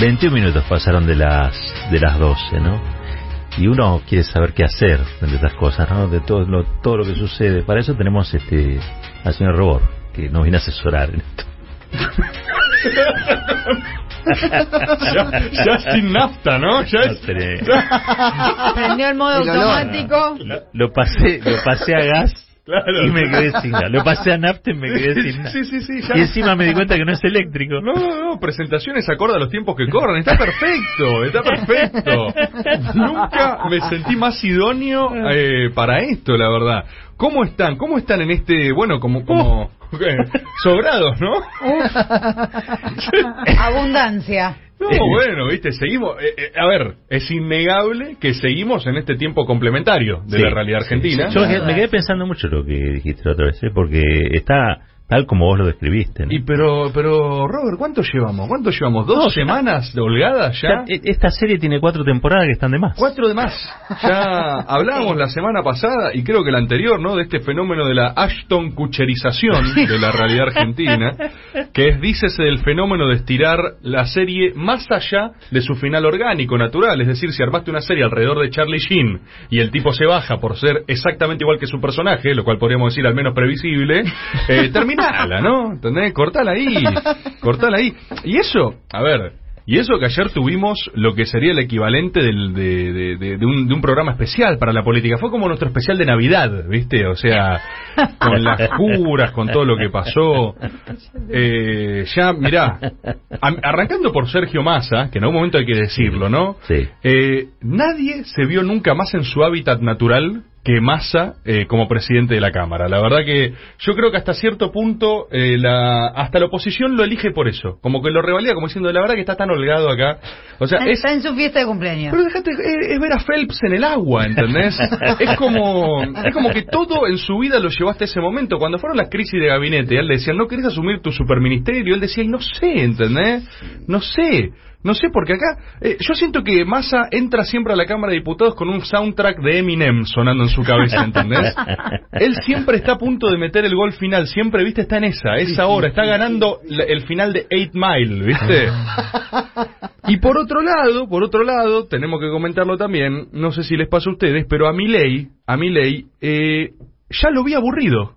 21 minutos pasaron de las de las 12, ¿no? Y uno quiere saber qué hacer de estas cosas, ¿no? De todo lo, todo lo que sucede. Para eso tenemos este al señor Robor, que nos viene a asesorar en esto. ya, ya sin nafta, ¿no? Ya es- Prendió el modo automático. Lo pasé, lo pasé a gas Claro. y me quedé sin gas. Lo pasé a y me quedé sin nada. Sí, sí, sí. Y encima me di cuenta que no es eléctrico. No, no, no, presentaciones acorde a los tiempos que corren. Está perfecto, está perfecto. Nunca me sentí más idóneo eh, para esto, la verdad. ¿Cómo están? ¿Cómo están en este, bueno, como, como ¿qué? sobrados, no? Abundancia. No, bueno, viste, seguimos. eh, eh, a ver, es innegable que seguimos en este tiempo complementario de Sí, la realidad argentina. sí. Yo me quedé, me quedé pensando mucho lo que dijiste la otra vez, ¿eh? porque está tal como vos lo describiste. ¿no? Y pero, pero, Robert, ¿cuánto llevamos? ¿Cuánto llevamos? ¿Dos No, semanas de holgadas ya? Ya, e- Esta serie tiene cuatro temporadas que están de más. Cuatro de más. Ya hablábamos la semana pasada y creo que la anterior, ¿no? De este fenómeno de la Ashton Kucherización de la realidad argentina, que es, dícese, del fenómeno de estirar la serie más allá de su final orgánico, natural. Es decir, si armaste una serie alrededor de Charlie Sheen y el tipo se baja por ser exactamente igual que su personaje, lo cual podríamos decir al menos previsible, eh, terminala, ¿no? ¿Entendés? Cortala ahí, cortala ahí. Y eso, a ver, y eso que ayer tuvimos lo que sería el equivalente del- de, de- de- de un, de un programa especial para la política. Fue como nuestro especial de Navidad, ¿viste? O sea, con las curas, con todo lo que pasó. Eh, ya, mirá, arrancando por Sergio Massa, que en algún momento hay que decirlo, ¿no? Sí. Eh, nadie se vio nunca más en su hábitat natural que Massa eh, como presidente de la Cámara. La verdad que yo creo que hasta cierto punto eh, la, hasta la oposición lo elige por eso. Como que lo revalida como diciendo, la verdad que está tan holgado acá. O sea, es, Está en su fiesta de cumpleaños. pero dejate, es, es ver a Phelps en el agua, ¿entendés? es como es como que todo en su vida lo llevó hasta ese momento. Cuando fueron las crisis de gabinete, él le decían, ¿no querés asumir tu superministerio? Él decía, y no sé, ¿entendés? No sé. No sé, porque acá eh, yo siento que Massa entra siempre a la Cámara de Diputados con un soundtrack de Eminem sonando en su cabeza, ¿entendés? Él siempre está a punto de meter el gol final, siempre, ¿viste? Está en esa, es ahora, está ganando el final de 8 Mile, ¿viste? Y por otro lado, por otro lado, tenemos que comentarlo también, no sé si les pasa a ustedes, pero a Milei, a Milei, eh, ya lo vi aburrido.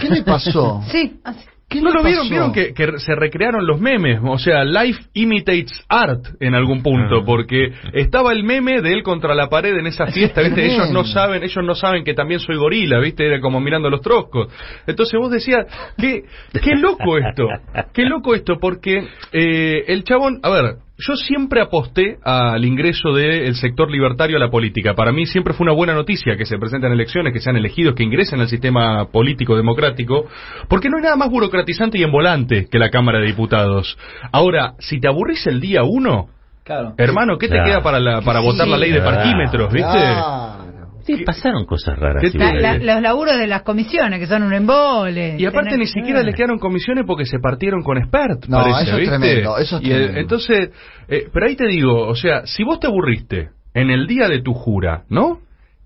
¿Qué le pasó? Sí, así. ¿Qué ¿No lo vieron? Vieron que, que se recrearon los memes, o sea, life imitates art en algún punto, Ah. porque estaba el meme de él contra la pared en esa fiesta, ¿viste? Ellos no saben, ellos no saben que también soy gorila, ¿viste? Era como mirando los troscos. Entonces vos decías, qué, qué loco esto, qué loco esto, porque eh, el chabón, a ver, yo siempre aposté al ingreso del sector libertario a la política. Para mí siempre fue una buena noticia que se presenten elecciones, que sean elegidos, que ingresen al sistema político democrático, porque no hay nada más burocratizante y envolante que la Cámara de Diputados. Ahora, si te aburrís el día uno, Claro. hermano, ¿qué te Claro. queda para, la, para votar la ley de verdad. parquímetros, viste? Claro. Sí, pasaron cosas raras. ¿Qué sí, te- La- porque- la- los laburos de las comisiones, que son un embole. Y aparte Tener- ni siquiera les quedaron comisiones porque se partieron con expert, No, parece, eso es ¿viste? tremendo, eso es Y, eh, tremendo. entonces, eh, pero ahí te digo, o sea, si vos te aburriste en el día de tu jura, ¿no?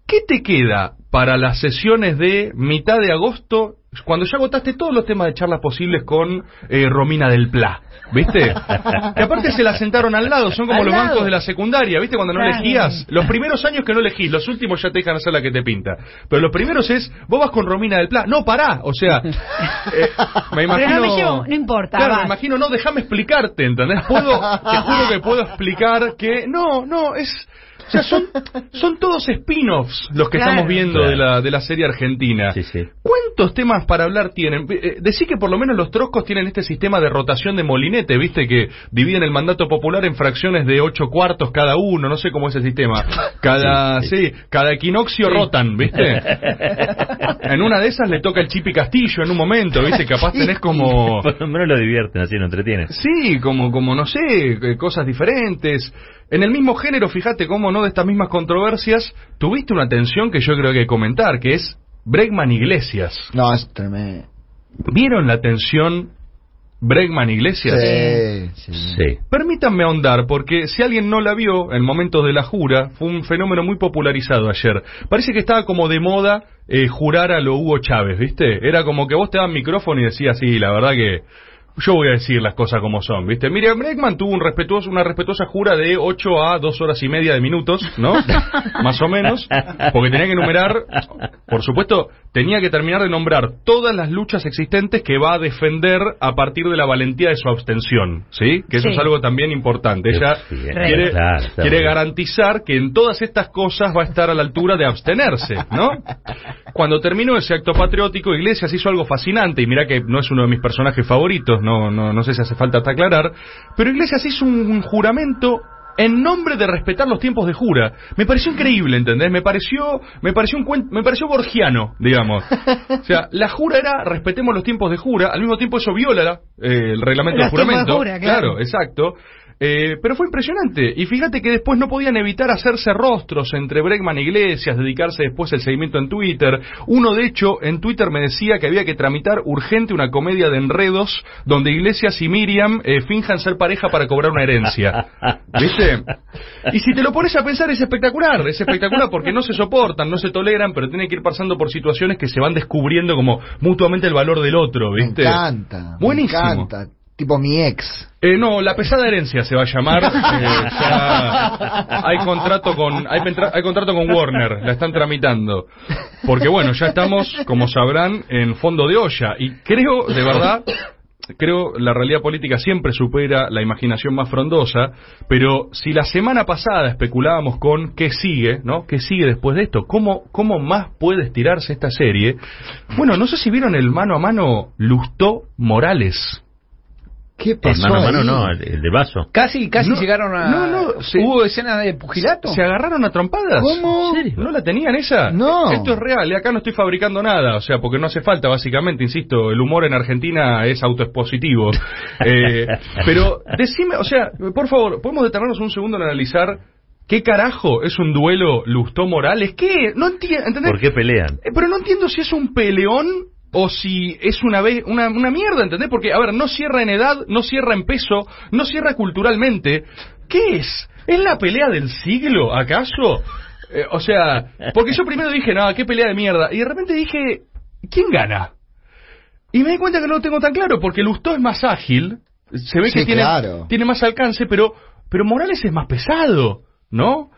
¿Qué te queda para las sesiones de mitad de agosto, cuando ya agotaste todos los temas de charlas posibles con eh, Romina del Pla? ¿Viste? que aparte se la sentaron al lado, son como los lado. bancos de la secundaria, ¿viste? Cuando no Claro. elegías, los primeros años que no elegís, los últimos ya te dejan hacer la que te pinta. Pero los primeros es, vos vas con Romina del Pla, no, pará, o sea, eh, me imagino... Pero no me llevo- no importa, Claro, vas. me imagino, no, déjame explicarte, ¿entendés? Puedo, te juro que puedo explicar que, no, no, es... O sea, son, son todos spin-offs los que Claro. estamos viendo Claro. de, la, de la serie argentina. Sí, sí. ¿Cuántos temas para hablar tienen? Eh, decí que por lo menos los troscos tienen este sistema de rotación de molinete, ¿viste? Que dividen el mandato popular en fracciones de ocho cuartos cada uno, no sé cómo es el sistema. Cada, Sí, sí, cada equinoccio rotan, ¿viste? En una de esas le toca el Chipi Castillo en un momento, ¿viste? Capaz tenés como... Por lo menos lo divierten, así lo entretienen. Sí, como, como no sé, eh, cosas diferentes. En el mismo género, fíjate cómo no de estas mismas controversias, tuviste una tensión que yo creo que hay que comentar, que es Bregman Iglesias. No, es tremendo. ¿Vieron la tensión Bregman Iglesias? Sí, sí. Sí. Permítanme ahondar, porque si alguien no la vio en momentos de la jura, fue un fenómeno muy popularizado ayer. Parece que estaba como de moda eh, jurar a lo Hugo Chávez, ¿viste? Era como que vos te daban micrófono y decías, sí, la verdad que yo voy a decir las cosas como son, ¿viste? Miriam Bregman tuvo un respetuoso, una respetuosa jura de 8 a 2 horas y media de minutos, ¿no? Más o menos, porque tenía que enumerar, por supuesto, tenía que terminar de nombrar todas las luchas existentes que va a defender a partir de la valentía de su abstención, ¿sí? Que eso Sí. es algo también importante. Ella Sí, quiere, claro, quiere garantizar que en todas estas cosas va a estar a la altura de abstenerse, ¿no? Cuando terminó ese acto patriótico, Iglesias hizo algo fascinante, y mira que no es uno de mis personajes favoritos, no, no, no sé si hace falta hasta aclarar, pero Iglesias hizo un, un juramento en nombre de respetar los tiempos de jura. Me pareció increíble, ¿entendés? Me pareció, me pareció un cuen- me pareció borgiano, digamos. O sea, la jura era respetemos los tiempos de jura, al mismo tiempo eso viola eh, el reglamento Los de tiempos de juramento. jura, claro. exacto. Eh, pero fue impresionante. Y fíjate que después no podían evitar hacerse rostros entre Bregman e Iglesias, dedicarse después el seguimiento en Twitter. Uno, de hecho, en Twitter me decía que había que tramitar urgente una comedia de enredos donde Iglesias y Miriam eh, finjan ser pareja para cobrar una herencia. ¿Viste? Y si te lo pones a pensar es espectacular, es espectacular porque no se soportan, no se toleran, pero tienen que ir pasando por situaciones que se van descubriendo como mutuamente el valor del otro, Me ¿viste? encanta. Buenísimo. Me encanta. Tipo mi ex. Eh, no, la pesada herencia se va a llamar. eh, ya hay contrato con hay, hay contrato con Warner, la están tramitando. Porque bueno, ya estamos, como sabrán, en fondo de olla y creo, de verdad, creo la realidad política siempre supera la imaginación más frondosa, pero si la semana pasada especulábamos con qué sigue, ¿no? ¿Qué sigue después de esto? ¿Cómo, cómo más puede estirarse esta serie? Bueno, no sé si vieron el mano a mano Lustó Morales. ¿Qué pasó mano a mano no, el, de vaso. Casi, casi No, llegaron a. no, no, se- ¿Hubo escena de pugilato? ¿Se agarraron a trompadas? ¿Cómo? ¿En serio? ¿No la tenían esa? No. Esto es real, y acá no estoy fabricando nada, o sea, porque no hace falta, básicamente, insisto, el humor en Argentina es autoexpositivo. Eh, pero decime, o sea, por favor, ¿podemos detenernos un segundo en analizar qué carajo es un duelo Lustó Morales? ¿Qué? No entiendo. ¿Por qué pelean? Eh, Pero no entiendo si es un peleón o si es una, una, una mierda, ¿entendés? Porque, a ver, no cierra en edad, no cierra en peso, no cierra culturalmente. ¿Qué es? ¿Es la pelea del siglo, acaso? Eh, o sea, porque yo primero dije, no, qué pelea de mierda. Y de repente dije, ¿quién gana? Y me di cuenta que no lo tengo tan claro, porque Lustó es más ágil, se ve Sí, que tiene, claro. tiene más alcance, pero, pero Morales es más pesado, ¿no?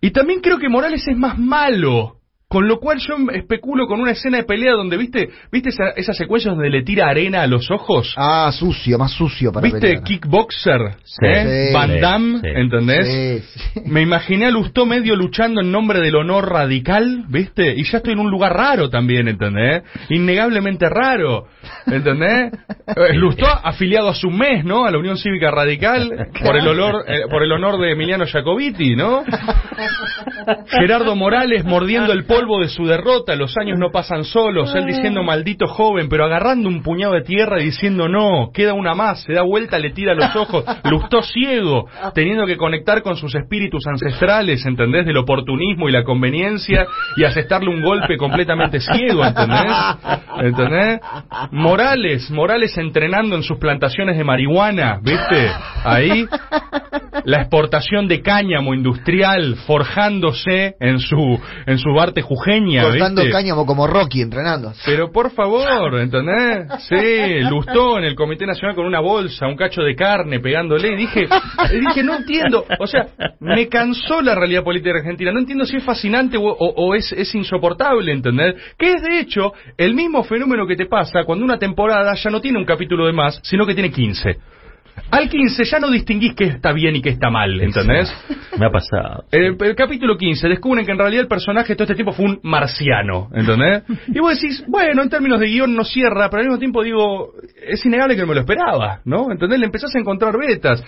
Y también creo que Morales es más malo. Con lo cual yo especulo con una escena de pelea donde, ¿viste viste esa, esa secuencia donde le tira arena a los ojos? Ah, sucio, más sucio para ¿Viste pelear. Kickboxer? Sí, ¿eh? sí, Van Damme, sí. ¿entendés? Sí, sí. Me imaginé a Lustó medio luchando en nombre del honor radical, ¿viste? Y ya estoy en un lugar raro también, ¿entendés? Innegablemente raro, ¿entendés? Eh, Lustó afiliado a su mes, ¿no? A la Unión Cívica Radical, por el olor, eh, por el honor de Emiliano Jacobiti, ¿no? Gerardo Morales mordiendo el polvo de su derrota, los años no pasan solos, él diciendo maldito joven, pero agarrando un puñado de tierra y diciendo no, queda una más, se da vuelta, le tira los ojos, lustó ciego, teniendo que conectar con sus espíritus ancestrales, ¿entendés? Del oportunismo y la conveniencia y asestarle un golpe completamente ciego, ¿entendés? ¿Entendés? Morales, Morales entrenando en sus plantaciones de marihuana, ¿viste? Ahí la exportación de cáñamo industrial forjándose en su en su arte jujeña, Cortando ¿viste? cáñamo como Rocky, entrenando. Pero por favor, ¿entendés? Sí, Lustó en el Comité Nacional con una bolsa, un cacho de carne pegándole. Y dije, dije, no entiendo. O sea, me cansó la realidad política argentina. No entiendo si es fascinante o, o- o es, es insoportable, ¿entendés? Que es de hecho el mismo fenómeno que te pasa cuando una temporada ya no tiene un capítulo de más, sino que tiene 15. Al 15 ya no distinguís qué está bien y qué está mal, ¿entendés? Me ha pasado. El, el capítulo 15 descubren que en realidad el personaje de todo este tiempo fue un marciano, ¿entendés? Y vos decís, bueno, en términos de guion no cierra, pero al mismo tiempo digo, es innegable que no me lo esperaba, ¿no? ¿Entendés? Le empezás a encontrar vetas.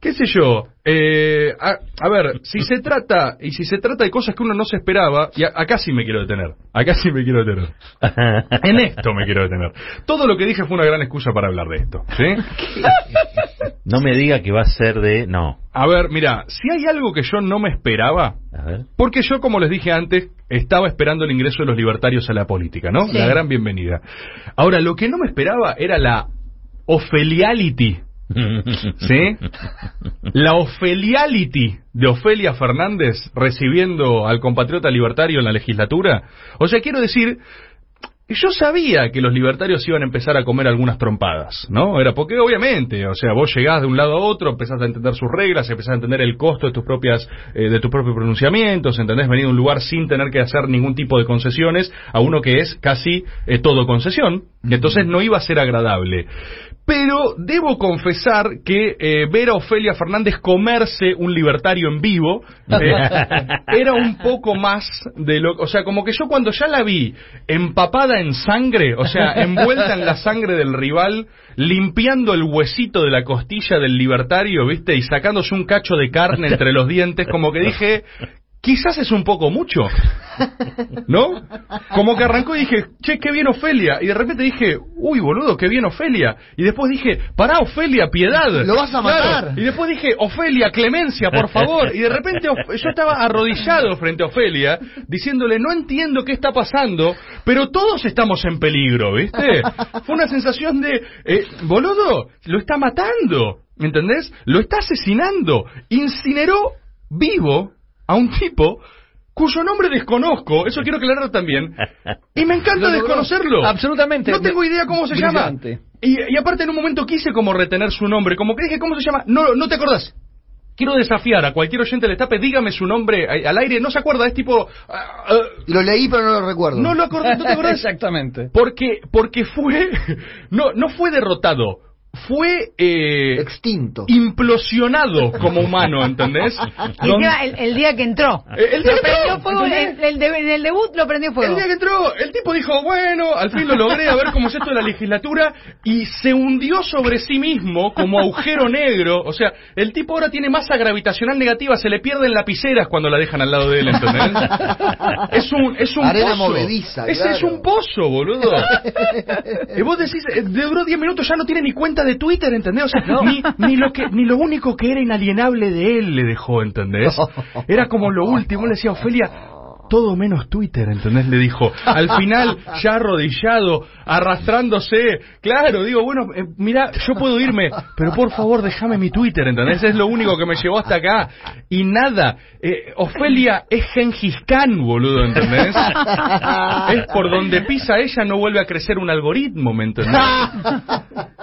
¿Qué sé yo? Eh, a, a ver, si se trata, y si se trata de cosas que uno no se esperaba, y a- acá sí me quiero detener, acá sí me quiero detener. En esto me quiero detener. Todo lo que dije fue una gran excusa para hablar de esto, ¿sí? No me diga que va a ser de... No. A ver, mira, si hay algo que yo no me esperaba, A ver. Porque yo, como les dije antes, estaba esperando el ingreso de los libertarios a la política, ¿no? Sí. La gran bienvenida. Ahora, lo que no me esperaba era la ofeliality, ¿sí? La ofeliality de Ofelia Fernández recibiendo al compatriota libertario en la legislatura. O sea, quiero decir, yo sabía que los libertarios iban a empezar a comer algunas trompadas, ¿no? Era porque obviamente, o sea, vos llegás de un lado a otro, empezás a entender sus reglas, empezás a entender el costo de tus propias, eh, de tus propios pronunciamientos, entendés venir a un lugar sin tener que hacer ningún tipo de concesiones a uno que es casi eh, todo concesión, entonces no iba a ser agradable. Pero debo confesar que eh, ver a Ofelia Fernández comerse un libertario en vivo eh, era un poco más de lo... O sea, como que yo cuando ya la vi empapada en sangre, o sea, envuelta en la sangre del rival, limpiando el huesito de la costilla del libertario, ¿viste? Y sacándose un cacho de carne entre los dientes, como que dije... Quizás es un poco mucho, ¿no? Como que arrancó y dije, che, qué bien Ofelia. Y de repente dije, uy, boludo, qué bien Ofelia. Y después dije, pará, Ofelia, piedad. Lo vas a matar. Y después dije, Ofelia, clemencia, por favor. Y de repente Of- yo estaba arrodillado frente a Ofelia, diciéndole, no entiendo qué está pasando, pero todos estamos en peligro, ¿viste? Fue una sensación de, eh, boludo, lo está matando, ¿entendés? Lo está asesinando. Incineró vivo a un tipo cuyo nombre desconozco, eso quiero aclarar también, y me encanta desconocerlo. Absolutamente. No tengo idea cómo se Brillante. llama. Y, y aparte en un momento quise como retener su nombre, como que dije, ¿cómo se llama? No, no te acordás. Quiero desafiar a cualquier oyente del estape, dígame su nombre al aire, no se acuerda, es tipo... ah, ah, Lo leí, pero no lo recuerdo. no lo acordé, ¿no te acordás? Exactamente. Porque, porque fue... No, no fue derrotado, fue... eh, Extinto. implosionado como humano, ¿entendés? Y el, el día que entró. Eh, el día Lo que entró, el, el de- en el debut lo prendió El fuego. día que entró, el tipo dijo, bueno, al fin lo logré, a ver cómo es esto de la legislatura, y se hundió sobre sí mismo como agujero negro. O sea, el tipo ahora tiene masa gravitacional negativa, se le pierden lapiceras cuando la dejan al lado de él, ¿entendés? Es un, es un Arena pozo. movediza, Ese claro. es un pozo, boludo. Y vos decís, eh, duró 10 minutos, ya no tiene ni cuenta de Twitter, ¿entendés? O sea, ni, ni, lo que, ni lo único que era inalienable de él le dejó, ¿entendés? Era como lo último, le decía Ofelia, todo menos Twitter, ¿entendés? Le dijo. Al final, ya arrodillado, arrastrándose. Claro, digo, bueno, eh, mira, yo puedo irme, pero por favor déjame mi Twitter, ¿entendés? Es lo único que me llevó hasta acá. Y nada, eh, Ofelia es Gengis Khan, boludo, ¿entendés? Es por donde pisa ella no vuelve a crecer un algoritmo, ¿me entendés?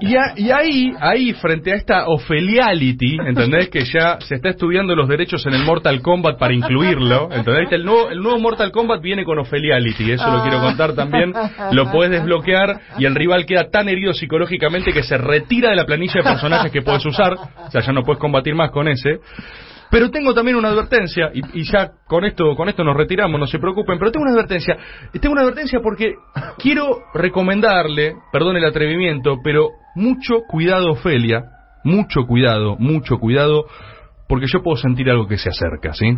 Y, y ahí, ahí, frente a esta Ofeliality, ¿entendés? Que ya se está estudiando los derechos en el Mortal Kombat para incluirlo, ¿entendés? El nuevo, el nuevo Mortal Kombat viene con Ofeliality, eso lo quiero contar también. Lo puedes desbloquear y el rival queda tan herido psicológicamente que se retira de la planilla de personajes que puedes usar, o sea, ya no puedes combatir más con ese. Pero tengo también una advertencia, y, y ya con esto, con esto nos retiramos, no se preocupen, pero tengo una advertencia. Tengo una advertencia porque quiero recomendarle, perdón el atrevimiento, pero mucho cuidado, Ofelia, mucho cuidado, mucho cuidado, porque yo puedo sentir algo que se acerca, ¿sí?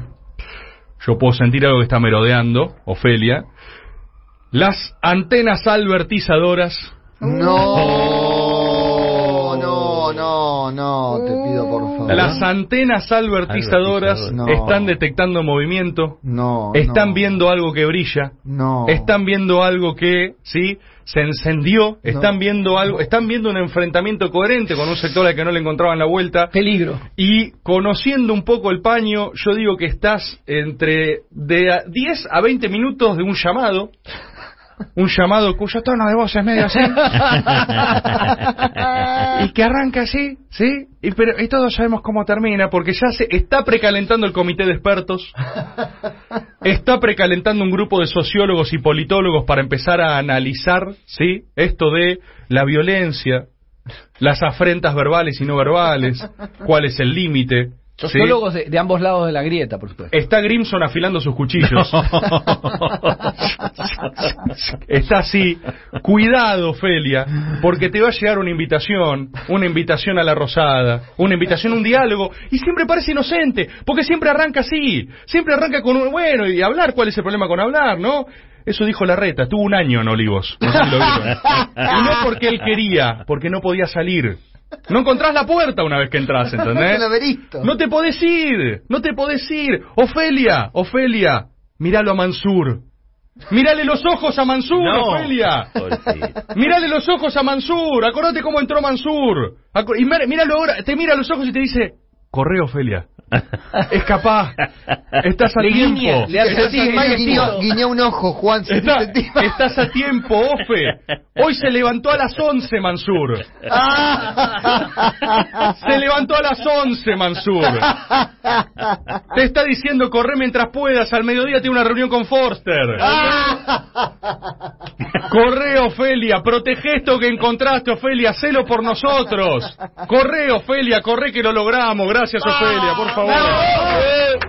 Yo puedo sentir algo que está merodeando, Ofelia. Las antenas albertizadoras No, no, no, no, te pido por favor. Las antenas albertizadoras Albertizadoras. No. están detectando movimiento, No. están no, viendo algo que brilla, No. están viendo algo que, sí, se encendió, están viendo algo, están viendo un enfrentamiento coherente con un sector al que no le encontraban la vuelta. Peligro. Y conociendo un poco el paño, yo digo que estás entre de a 10 a 20 minutos de un llamado. Un llamado cuyo tono de voz es medio así. y que arranca así, ¿sí? Y, pero, y todos sabemos cómo termina, porque ya se está precalentando el comité de expertos. Está precalentando un grupo de sociólogos y politólogos para empezar a analizar, ¿sí? Esto de la violencia, las afrentas verbales y no verbales, cuál es el límite. ¿Sí? Sociólogos de, de ambos lados de la grieta, por supuesto. Está Grimson afilando sus cuchillos. Está así. Cuidado, Felia, porque te va a llegar una invitación, una invitación a la rosada, una invitación a un diálogo, y siempre parece inocente, porque siempre arranca así, siempre arranca con un bueno y hablar, ¿cuál es el problema con hablar, no? Eso dijo Larreta, tuvo un año en Olivos. No sé si lo vieron. Y no porque él quería, porque no podía salir. No encontrás la puerta una vez que entras, ¿entendés? El laberinto. No te podés ir, no te podés ir. Ofelia, Ofelia, míralo a Mansur. Mírale los ojos a Mansur, Ofelia. Pobrecito. Mírale los ojos a Mansur. Acordate cómo entró Mansur. Y míralo ahora, te mira a los ojos y te dice, Corre, Ofelia. Escapá. Estás a Le tiempo. guiña, le hace Estás así, a le tiempo. guiñó, guiñó un ojo, Juan. Está- estás a tiempo, Ofe. Hoy se levantó a las 11, Mansur. Ah. Se levantó a las 11, Mansur. Te está diciendo corre mientras puedas. Al mediodía tiene una reunión con Forster. Corre, Ofelia. Protege esto que encontraste, Ofelia. Hacelo por nosotros. Corre, Ofelia. Corre que lo logramos. Gracias, Ofelia. Por favor.